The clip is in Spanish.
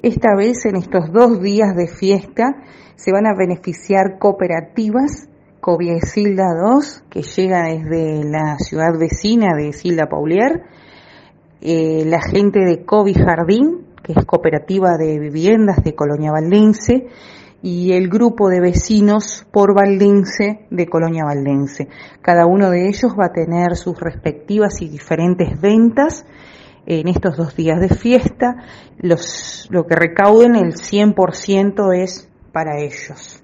Esta vez, en estos dos días de fiesta, se van a beneficiar cooperativas Covia Silda 2, que llega desde la ciudad vecina de Silda Paulier, eh, la gente de Covi Jardín, que es cooperativa de viviendas de Colonia Valdense, y el grupo de vecinos por Valdense de Colonia Valdense. Cada uno de ellos va a tener sus respectivas y diferentes ventas en estos dos días de fiesta. Los, lo que recauden, el 100% es para ellos.